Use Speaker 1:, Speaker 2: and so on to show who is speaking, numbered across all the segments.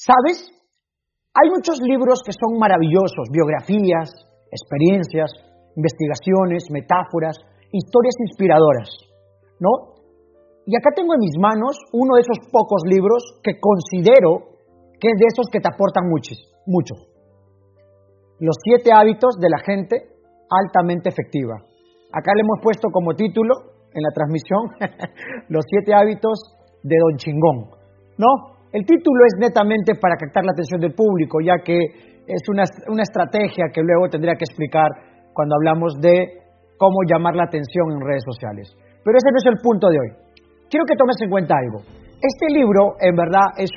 Speaker 1: ¿Sabes? Hay muchos libros que son maravillosos, biografías, experiencias, investigaciones, metáforas, historias inspiradoras, ¿no? Y acá tengo en mis manos uno de esos pocos libros que considero que es de esos que te aportan mucho, mucho. Los siete hábitos de la gente altamente efectiva. Acá le hemos puesto como título en la transmisión los siete hábitos de Don Chingón, ¿no? El título es netamente para captar la atención del público, ya que es una, estrategia que luego tendría que explicar cuando hablamos de cómo llamar la atención en redes sociales. Pero ese no es el punto de hoy. Quiero que tomes en cuenta algo. Este libro, en verdad, es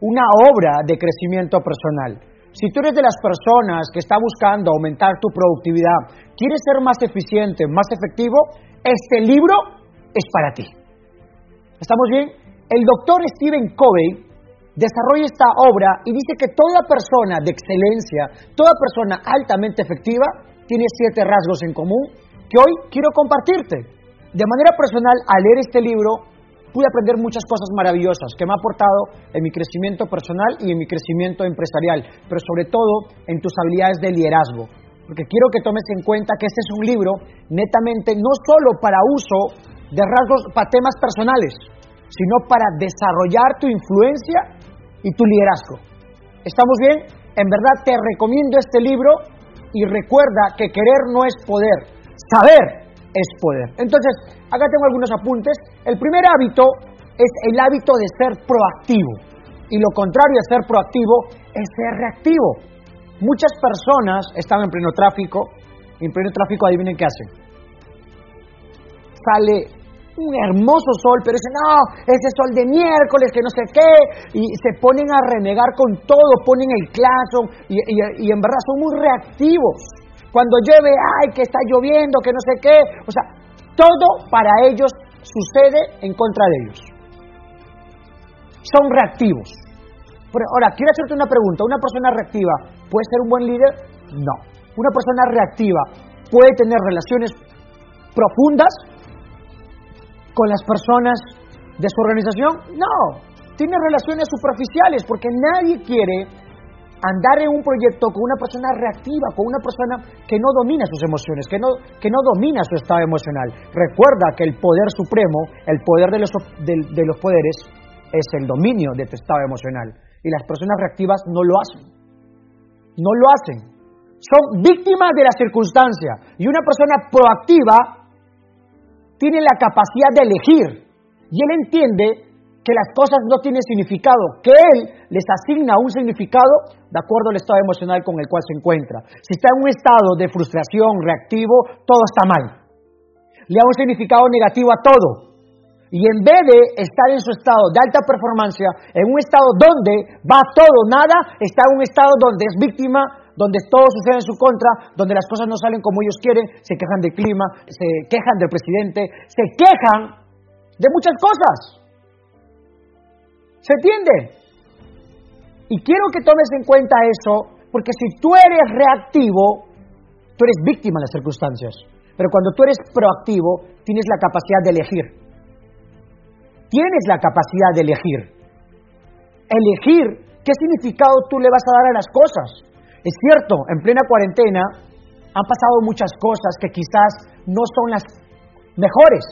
Speaker 1: una obra de crecimiento personal. Si tú eres de las personas que está buscando aumentar tu productividad, quieres ser más eficiente, más efectivo, este libro es para ti. ¿Estamos bien? El doctor Stephen Covey desarrolla esta obra y dice que toda persona de excelencia, toda persona altamente efectiva, tiene siete rasgos en común que hoy quiero compartirte. De manera personal, al leer este libro, pude aprender muchas cosas maravillosas que me ha aportado en mi crecimiento personal y en mi crecimiento empresarial, pero sobre todo en tus habilidades de liderazgo. Porque quiero que tomes en cuenta que este es un libro netamente no solo para uso de rasgos, para temas personales, sino para desarrollar tu influencia y tu liderazgo. ¿Estamos bien? En verdad te recomiendo este libro y recuerda que querer no es poder, saber es poder. Entonces, acá tengo algunos apuntes. El primer hábito es el hábito de ser proactivo y lo contrario de ser proactivo es ser reactivo. Muchas personas están en pleno tráfico y en pleno tráfico adivinen qué hacen. Sale un hermoso sol, pero dicen, no, ese sol de miércoles, que no sé qué, y se ponen a renegar con todo, ponen el claso, y, y, en verdad son muy reactivos. Cuando llueve, ay, que está lloviendo, que no sé qué, o sea, todo para ellos sucede en contra de ellos. Son reactivos. ahora, quiero hacerte una pregunta, ¿una persona reactiva puede ser un buen líder? No. Una persona reactiva puede tener relaciones profundas con las personas de su organización? No, tiene relaciones superficiales porque nadie quiere andar en un proyecto con una persona reactiva, con una persona que no domina sus emociones, que no, que no domina su estado emocional. Recuerda que el poder supremo, el poder de los, de los poderes, es el dominio de tu estado emocional. Y las personas reactivas no lo hacen. No lo hacen. Son víctimas de la circunstancia. Y una persona proactiva tiene la capacidad de elegir y él entiende que las cosas no tienen significado, que él les asigna un significado de acuerdo al estado emocional con el cual se encuentra. Si está en un estado de frustración, reactivo, todo está mal. Le da un significado negativo a todo. Y en vez de estar en su estado de alta performance, en un estado donde va todo, nada, está en un estado donde es víctima, donde todo sucede en su contra, donde las cosas no salen como ellos quieren, se quejan del clima, se quejan del presidente, se quejan de muchas cosas. ¿Se entiende? Y quiero que tomes en cuenta eso, porque si tú eres reactivo, tú eres víctima de las circunstancias. Pero cuando tú eres proactivo, tienes la capacidad de elegir. Tienes la capacidad de elegir. Elegir qué significado tú le vas a dar a las cosas. Es cierto, en plena cuarentena han pasado muchas cosas que quizás no son las mejores,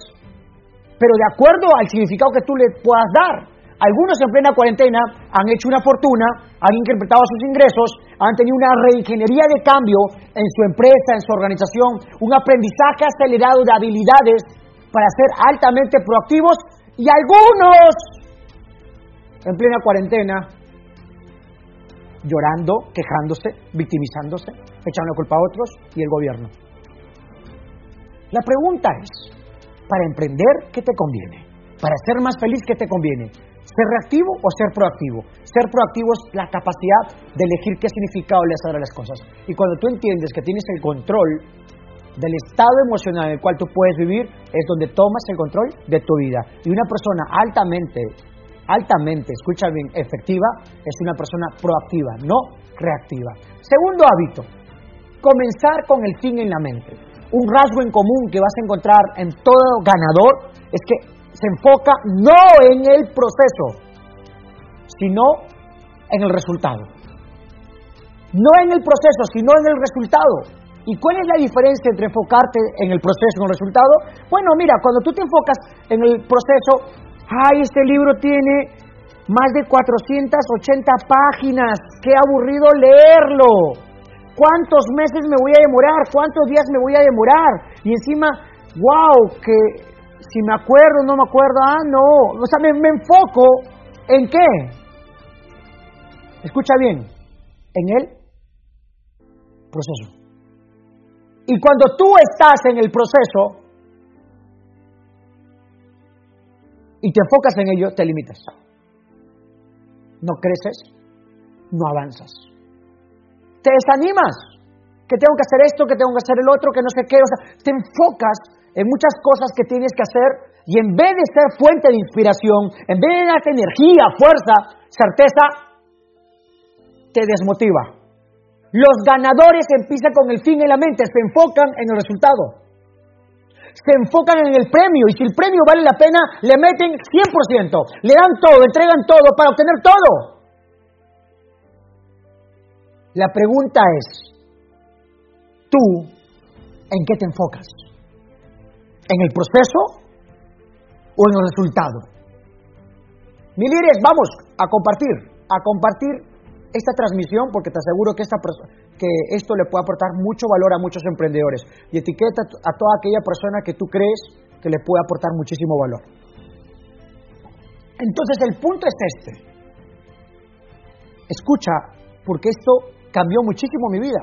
Speaker 1: pero de acuerdo al significado que tú le puedas dar. Algunos en plena cuarentena han hecho una fortuna, han incrementado sus ingresos, han tenido una reingeniería de cambio en su empresa, en su organización, un aprendizaje acelerado de habilidades para ser altamente proactivos y algunos en plena cuarentena llorando, quejándose, victimizándose, echando la culpa a otros y el gobierno. La pregunta es, para emprender, ¿qué te conviene? Para ser más feliz, ¿qué te conviene? ¿Ser reactivo o ser proactivo? Ser proactivo es la capacidad de elegir qué significado le das a las cosas. Y cuando tú entiendes que tienes el control del estado emocional en el cual tú puedes vivir, es donde tomas el control de tu vida. Y una persona altamente altamente, escucha bien, efectiva, es una persona proactiva, no reactiva. Segundo hábito, comenzar con el fin en la mente. Un rasgo en común que vas a encontrar en todo ganador es que se enfoca no en el proceso, sino en el resultado. No en el proceso, sino en el resultado. ¿Y cuál es la diferencia entre enfocarte en el proceso y en el resultado? Bueno, mira, cuando tú te enfocas en el proceso, ay, este libro tiene más de 480 páginas, qué aburrido leerlo. ¿Cuántos meses me voy a demorar? ¿Cuántos días me voy a demorar? Y encima, wow, que si me acuerdo, no me acuerdo, ah, no. O sea, me, me enfoco en qué? Escucha bien, en el proceso. Y cuando tú estás en el proceso y te enfocas en ello, te limitas. No creces, no avanzas te desanimas, que tengo que hacer esto, que tengo que hacer el otro, que no sé qué, o sea, te enfocas en muchas cosas que tienes que hacer y en vez de ser fuente de inspiración, en vez de darte energía, fuerza, certeza, te desmotiva. Los ganadores empiezan con el fin en la mente, se enfocan en el resultado. Se enfocan en el premio y si el premio vale la pena, le meten 100%, le dan todo, entregan todo para obtener todo. La pregunta es, ¿tú en qué te enfocas? ¿En el proceso o en el resultado? Mi líderes, vamos a compartir, a compartir esta transmisión porque te aseguro que, esta, que esto le puede aportar mucho valor a muchos emprendedores y etiqueta a toda aquella persona que tú crees que le puede aportar muchísimo valor. Entonces el punto es este. Escucha, porque esto cambió muchísimo mi vida.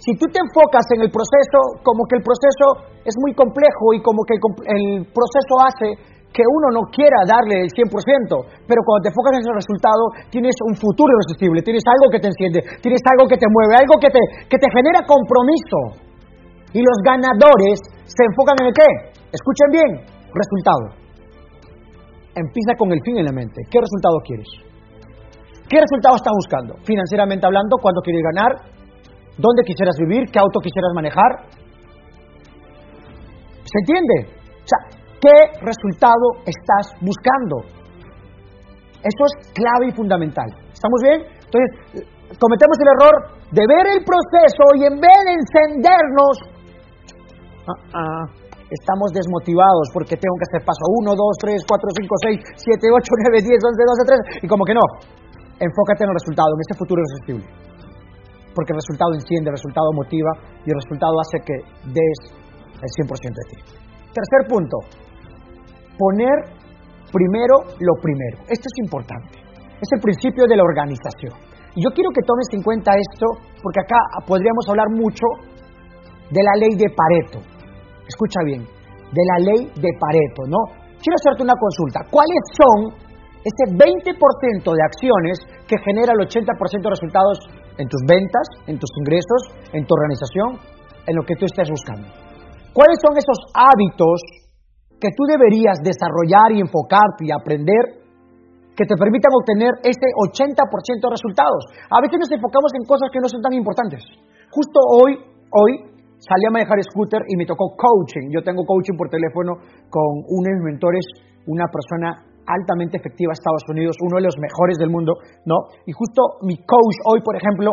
Speaker 1: Si tú te enfocas en el proceso, como que el proceso es muy complejo y como que el, proceso hace que uno no quiera darle el 100%, pero cuando te enfocas en ese resultado, tienes un futuro irresistible, tienes algo que te enciende, tienes algo que te mueve, algo que te, que te genera compromiso. Y los ganadores se enfocan en el qué? Escuchen bien, resultado. Empieza con el fin en la mente. ¿Qué resultado quieres? ¿Qué resultado estás buscando? Financieramente hablando, ¿cuánto quieres ganar? ¿Dónde quisieras vivir? ¿Qué auto quisieras manejar? ¿Se entiende? ¿Qué resultado estás buscando? Eso es clave y fundamental. ¿Estamos bien? Entonces, cometemos el error de ver el proceso y en vez de encendernos, ah, ah, estamos desmotivados porque tengo que hacer paso 1, 2, 3, 4, 5, 6, 7, 8, 9, 10, 11, 12, 13 y como que no enfócate en el resultado, en ese futuro irresistible. Porque el resultado enciende, el resultado motiva y el resultado hace que des el 100% de ti. Tercer punto, poner primero lo primero. Esto es importante. Es el principio de la organización. Y yo quiero que tomes en cuenta esto porque acá podríamos hablar mucho de la ley de Pareto. Escucha bien, de la ley de Pareto, ¿no? Quiero hacerte una consulta. ¿Cuáles son ese 20% de acciones que genera el 80% de resultados en tus ventas, en tus ingresos, en tu organización, en lo que tú estés buscando. ¿Cuáles son esos hábitos que tú deberías desarrollar y enfocarte y aprender que te permitan obtener ese 80% de resultados? A veces nos enfocamos en cosas que no son tan importantes. Justo hoy, hoy salí a manejar scooter y me tocó coaching. Yo tengo coaching por teléfono con uno de mis mentores, una persona altamente efectiva Estados Unidos, uno de los mejores del mundo, ¿no? Y justo mi coach hoy, por ejemplo,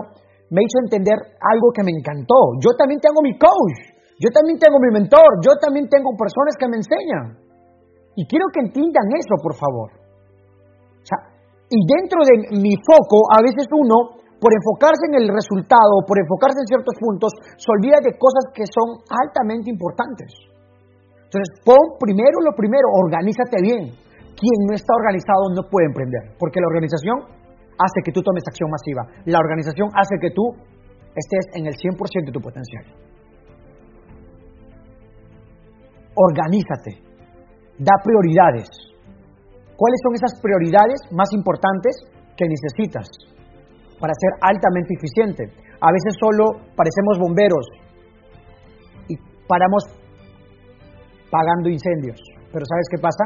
Speaker 1: me hizo entender algo que me encantó. Yo también tengo mi coach, yo también tengo mi mentor, yo también tengo personas que me enseñan. Y quiero que entiendan eso, por favor. O sea, y dentro de mi foco, a veces uno, por enfocarse en el resultado, por enfocarse en ciertos puntos, se olvida de cosas que son altamente importantes. Entonces, pon primero lo primero, organízate bien quien no está organizado no puede emprender, porque la organización hace que tú tomes acción masiva. La organización hace que tú estés en el 100% de tu potencial. Organízate, da prioridades. ¿Cuáles son esas prioridades más importantes que necesitas para ser altamente eficiente? A veces solo parecemos bomberos y paramos pagando incendios. Pero ¿sabes qué pasa?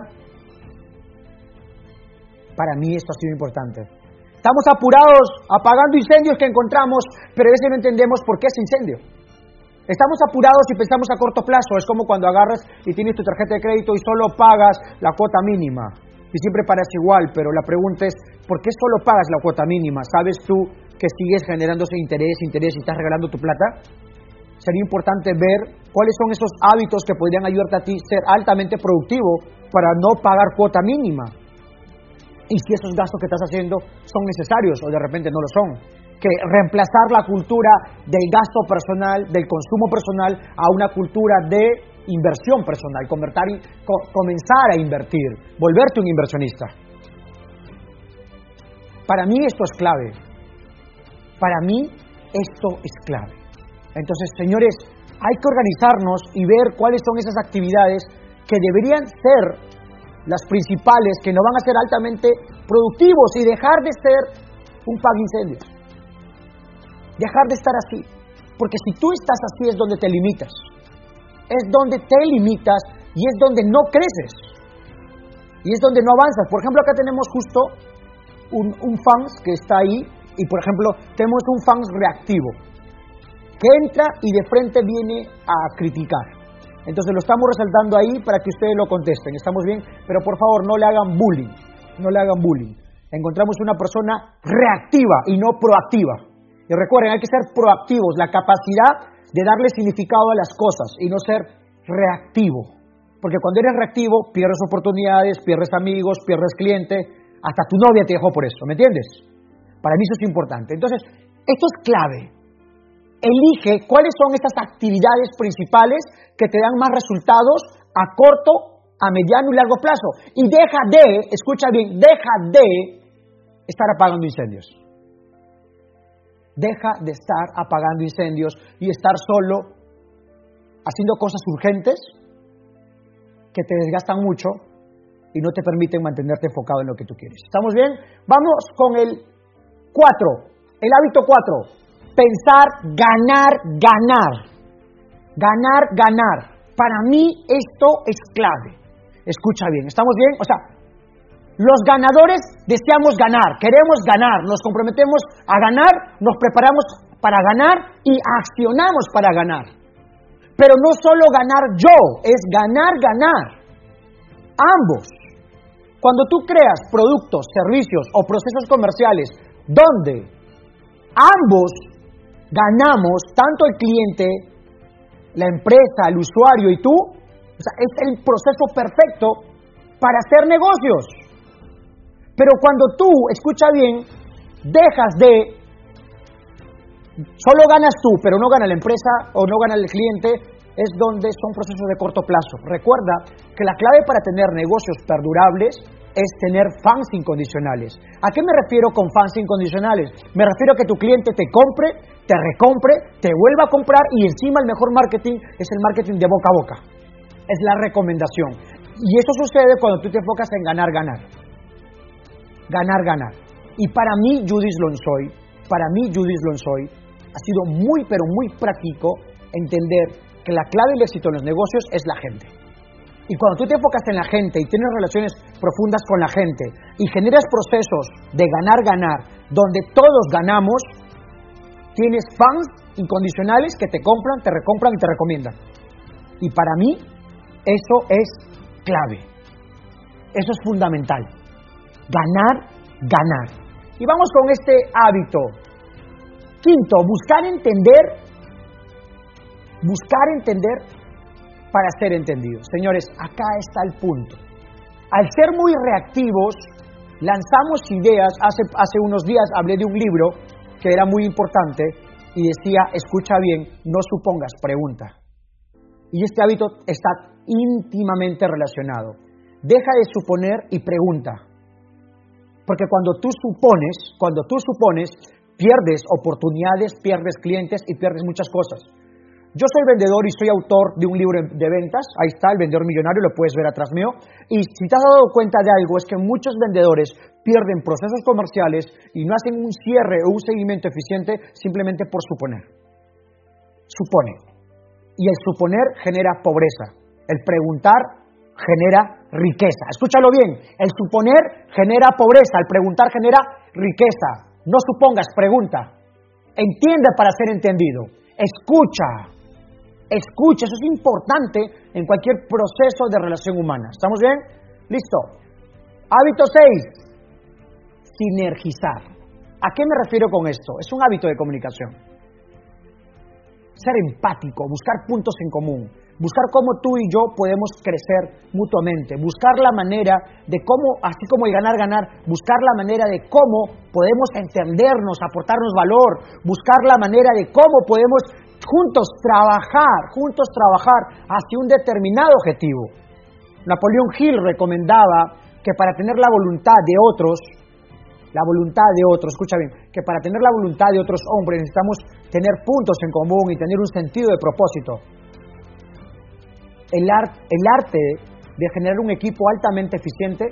Speaker 1: Para mí esto ha sido importante. Estamos apurados apagando incendios que encontramos, pero a veces no entendemos por qué es incendio. Estamos apurados y pensamos a corto plazo. Es como cuando agarras y tienes tu tarjeta de crédito y solo pagas la cuota mínima. Y siempre parece igual, pero la pregunta es, ¿por qué solo pagas la cuota mínima? ¿Sabes tú que sigues generándose interés, interés y estás regalando tu plata? Sería importante ver cuáles son esos hábitos que podrían ayudarte a ti ser altamente productivo para no pagar cuota mínima. Y si esos gastos que estás haciendo son necesarios o de repente no lo son. Que reemplazar la cultura del gasto personal, del consumo personal, a una cultura de inversión personal, comenzar a invertir, volverte un inversionista. Para mí esto es clave. Para mí esto es clave. Entonces, señores, hay que organizarnos y ver cuáles son esas actividades que deberían ser las principales, que no van a ser altamente productivos y dejar de ser un incendios. Dejar de estar así. Porque si tú estás así es donde te limitas. Es donde te limitas y es donde no creces. Y es donde no avanzas. Por ejemplo, acá tenemos justo un, un fans que está ahí y, por ejemplo, tenemos un fans reactivo que entra y de frente viene a criticar. Entonces lo estamos resaltando ahí para que ustedes lo contesten. ¿Estamos bien? Pero por favor, no le hagan bullying. No le hagan bullying. Encontramos una persona reactiva y no proactiva. Y recuerden, hay que ser proactivos. La capacidad de darle significado a las cosas y no ser reactivo. Porque cuando eres reactivo, pierdes oportunidades, pierdes amigos, pierdes cliente, hasta tu novia te dejó por eso, ¿me entiendes? Para mí eso es importante. Entonces, esto es clave elige cuáles son estas actividades principales que te dan más resultados a corto, a mediano y largo plazo. Y deja de, escucha bien, deja de estar apagando incendios. Deja de estar apagando incendios y estar solo haciendo cosas urgentes que te desgastan mucho y no te permiten mantenerte enfocado en lo que tú quieres. ¿Estamos bien? Vamos con el 4, el hábito 4 pensar ganar, ganar. Ganar, ganar. Para mí esto es clave. Escucha bien, ¿estamos bien? O sea, los ganadores deseamos ganar, queremos ganar, nos comprometemos a ganar, nos preparamos para ganar y accionamos para ganar. Pero no solo ganar yo, es ganar, ganar. Ambos. Cuando tú creas productos, servicios o procesos comerciales donde ambos ganamos, tanto el cliente, la empresa, el usuario y tú, es el proceso perfecto para hacer negocios. Pero cuando tú, escucha bien, dejas de, solo ganas tú, pero no gana la empresa o no gana el cliente, es donde son procesos de corto plazo. Recuerda que la clave para tener negocios perdurables es tener fans incondicionales. ¿A qué me refiero con fans incondicionales? Me refiero a que tu cliente te compre, te recompre, te vuelva a comprar y encima el mejor marketing es el marketing de boca a boca. Es la recomendación. Y eso sucede cuando tú te enfocas en ganar, ganar. Ganar, ganar. Y para mí, Judith Lonsoy, para mí, Judith Lonsoy, ha sido muy, pero muy práctico entender que la clave del éxito en los negocios es la gente. Y cuando tú te enfocas en la gente y tienes relaciones profundas con la gente y generas procesos de ganar-ganar, donde todos ganamos, tienes fans incondicionales que te compran, te recompran y te recomiendan. Y para mí, eso es clave. Eso es fundamental. Ganar, ganar. Y vamos con este hábito. Quinto, buscar entender, buscar entender para ser entendidos. Señores, acá está el punto. Al ser muy reactivos, lanzamos ideas. Hace, hace unos días hablé de un libro que era muy importante y decía, escucha bien, no supongas, pregunta. Y este hábito está íntimamente relacionado. Deja de suponer y pregunta. Porque cuando tú supones, cuando tú supones, pierdes oportunidades, pierdes clientes y pierdes muchas cosas. Yo soy vendedor y soy autor de un libro de ventas, ahí está, el vendedor millonario, lo puedes ver atrás mío. Y si te has dado cuenta de algo, es que muchos vendedores pierden procesos comerciales y no hacen un cierre o un seguimiento eficiente simplemente por suponer. Supone. Y el suponer genera pobreza. El preguntar genera riqueza. Escúchalo bien. El suponer genera pobreza. El preguntar genera riqueza. No supongas, pregunta. Entiende para ser entendido. Escucha Escucha, eso es importante en cualquier proceso de relación humana. ¿Estamos bien? Listo. Hábito 6. sinergizar. ¿A qué me refiero con esto? Es un hábito de comunicación. Ser empático, buscar puntos en común, buscar cómo tú y yo podemos crecer mutuamente, buscar la manera de cómo, así como el ganar, ganar, buscar la manera de cómo podemos entendernos, aportarnos valor, buscar la manera de cómo podemos juntos trabajar, juntos trabajar hacia un determinado objetivo. Napoleón Hill recomendaba que para tener la voluntad de otros, la voluntad de otros, escucha bien, que para tener la voluntad de otros hombres necesitamos tener puntos en común y tener un sentido de propósito. El, arte de generar un equipo altamente eficiente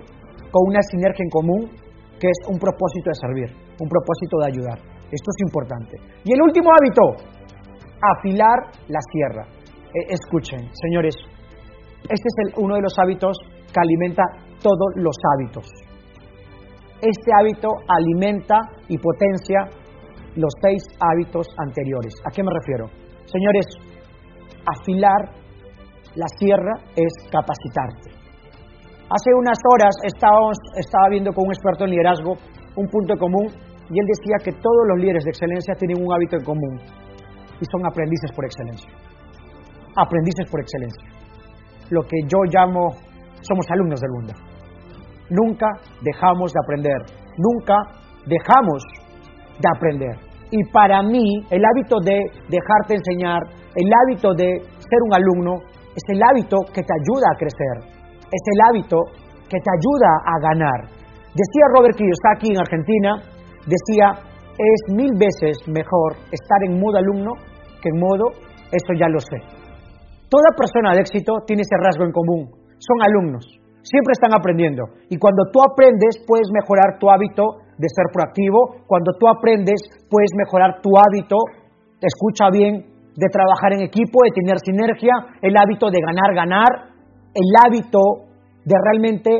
Speaker 1: con una sinergia en común que es un propósito de servir, un propósito de ayudar. Esto es importante. Y el último hábito, afilar la sierra. Eh, escuchen, señores, este es uno de los hábitos que alimenta todos los hábitos. Este hábito alimenta y potencia los seis hábitos anteriores. ¿A qué me refiero? Señores, afilar la sierra es capacitarte. Hace unas horas estábamos, estaba viendo con un experto en liderazgo un punto común y él decía que todos los líderes de excelencia tienen un hábito en común y son aprendices por excelencia. Aprendices por excelencia. Lo que yo llamo, somos alumnos del mundo. Nunca dejamos de aprender, nunca dejamos de aprender. Y para mí, el hábito de dejarte enseñar, el hábito de ser un alumno, es el hábito que te ayuda a crecer, es el hábito que te ayuda a ganar. Decía Robert Kiyosaki en Argentina, decía, es mil veces mejor estar en modo alumno que en modo, eso ya lo sé. Toda persona de éxito tiene ese rasgo en común, son alumnos, siempre están aprendiendo. Y cuando tú aprendes, puedes mejorar tu hábito de ser proactivo, cuando tú aprendes, puedes mejorar tu hábito, escucha bien, de trabajar en equipo, de tener sinergia, el hábito de ganar, ganar, el hábito de realmente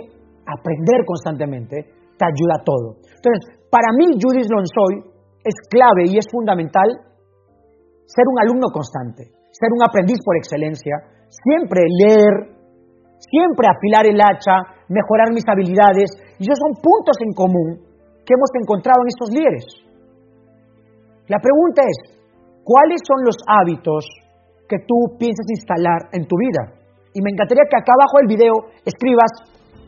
Speaker 1: aprender constantemente, te ayuda a todo. Entonces, para mí, Judith Lonsoy es clave y es fundamental ser un alumno constante, ser un aprendiz por excelencia, siempre leer, siempre afilar el hacha, mejorar mis habilidades. Y esos son puntos en común que hemos encontrado en estos líderes. La pregunta es, ¿cuáles son los hábitos que tú piensas instalar en tu vida? Y me encantaría que acá abajo del video escribas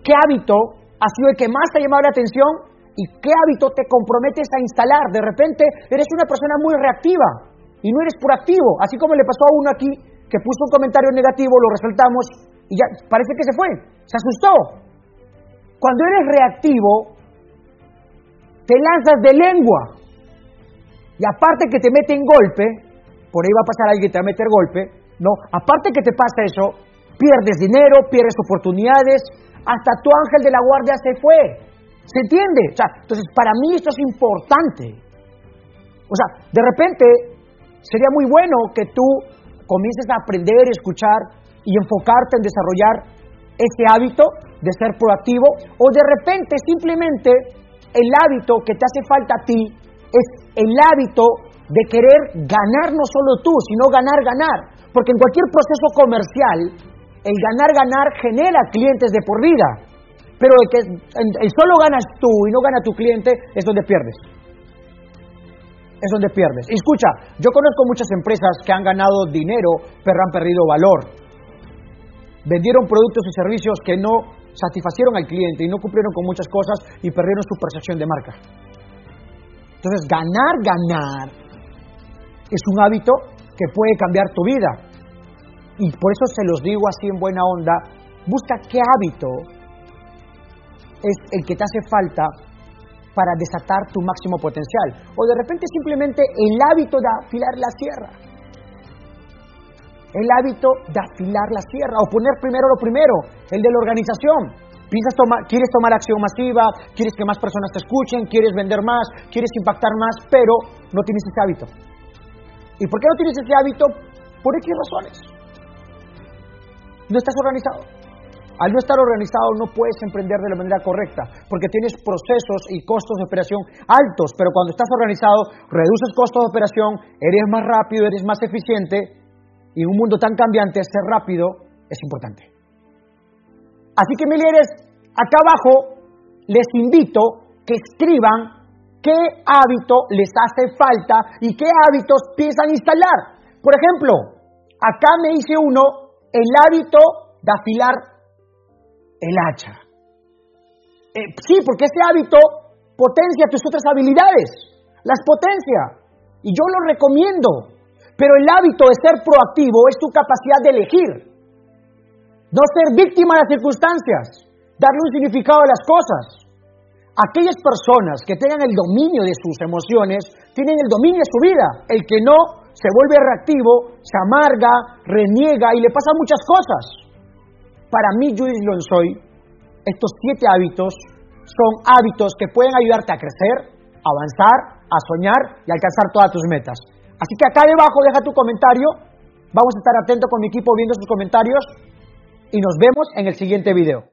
Speaker 1: qué hábito ha sido el que más te ha llamado la atención y qué hábito te comprometes a instalar. De repente eres una persona muy reactiva y no eres proactivo, así como le pasó a uno aquí que puso un comentario negativo, lo resaltamos y ya parece que se fue, se asustó. Cuando eres reactivo, te lanzas de lengua y aparte que te meten golpe, por ahí va a pasar alguien que te va a meter golpe, no, aparte que te pasa eso, pierdes dinero, pierdes oportunidades, hasta tu ángel de la guardia se fue. ¿Se entiende? O sea, entonces para mí esto es importante. O sea, de repente Sería muy bueno que tú comiences a aprender, escuchar y enfocarte en desarrollar ese hábito de ser proactivo o de repente simplemente el hábito que te hace falta a ti es el hábito de querer ganar no solo tú, sino ganar, ganar. Porque en cualquier proceso comercial, el ganar, ganar genera clientes de por vida. Pero el que solo ganas tú y no gana tu cliente es donde pierdes es donde pierdes. Y escucha, yo conozco muchas empresas que han ganado dinero, pero han perdido valor. Vendieron productos y servicios que no satisfacieron al cliente y no cumplieron con muchas cosas y perdieron su percepción de marca. Entonces, ganar, ganar es un hábito que puede cambiar tu vida. Y por eso se los digo así en buena onda, busca qué hábito es el que te hace falta para desatar tu máximo potencial. O de repente simplemente el hábito de afilar la sierra. El hábito de afilar la sierra o poner primero lo primero, el de la organización. Piensas tomar, quieres tomar acción masiva, quieres que más personas te escuchen, quieres vender más, quieres impactar más, pero no tienes ese hábito. ¿Y por qué no tienes ese hábito? Por X razones. No estás organizado. Al no estar organizado no puedes emprender de la manera correcta, porque tienes procesos y costos de operación altos, pero cuando estás organizado reduces costos de operación, eres más rápido, eres más eficiente, y en un mundo tan cambiante ser rápido es importante. Así que, mi líderes, acá abajo les invito que escriban qué hábito les hace falta y qué hábitos piensan instalar. Por ejemplo, acá me dice uno el hábito de afilar el hacha. Eh, sí, porque ese hábito potencia tus otras habilidades, las potencia. Y yo lo recomiendo. Pero el hábito de ser proactivo es tu capacidad de elegir. No ser víctima de las circunstancias, darle un significado a las cosas. Aquellas personas que tengan el dominio de sus emociones, tienen el dominio de su vida. El que no, se vuelve reactivo, se amarga, reniega y le pasan muchas cosas. Para mí, Judith Lonsoy, estos siete hábitos son hábitos que pueden ayudarte a crecer, avanzar, a soñar y alcanzar todas tus metas. Así que acá debajo deja tu comentario, vamos a estar atentos con mi equipo viendo sus comentarios y nos vemos en el siguiente video.